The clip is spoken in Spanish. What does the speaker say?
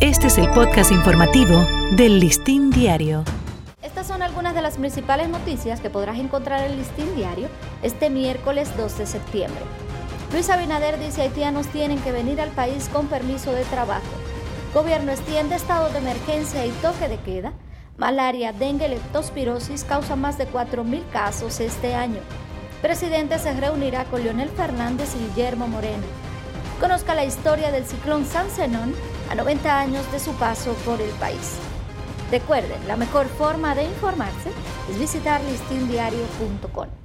Este es el podcast informativo del Listín Diario. Estas son algunas de las principales noticias que podrás encontrar en el Listín Diario este miércoles 2 de septiembre. Luis Abinader dice haitianos tienen que venir al país con permiso de trabajo. Gobierno extiende estado de emergencia y toque de queda. Malaria, dengue, leptospirosis causan más de 4.000 casos este año. Presidente se reunirá con Leonel Fernández y Guillermo Moreno. Conozca la historia del ciclón San Zenón a 90 años de su paso por el país. Recuerden, la mejor forma de informarse es visitar listindiario.com.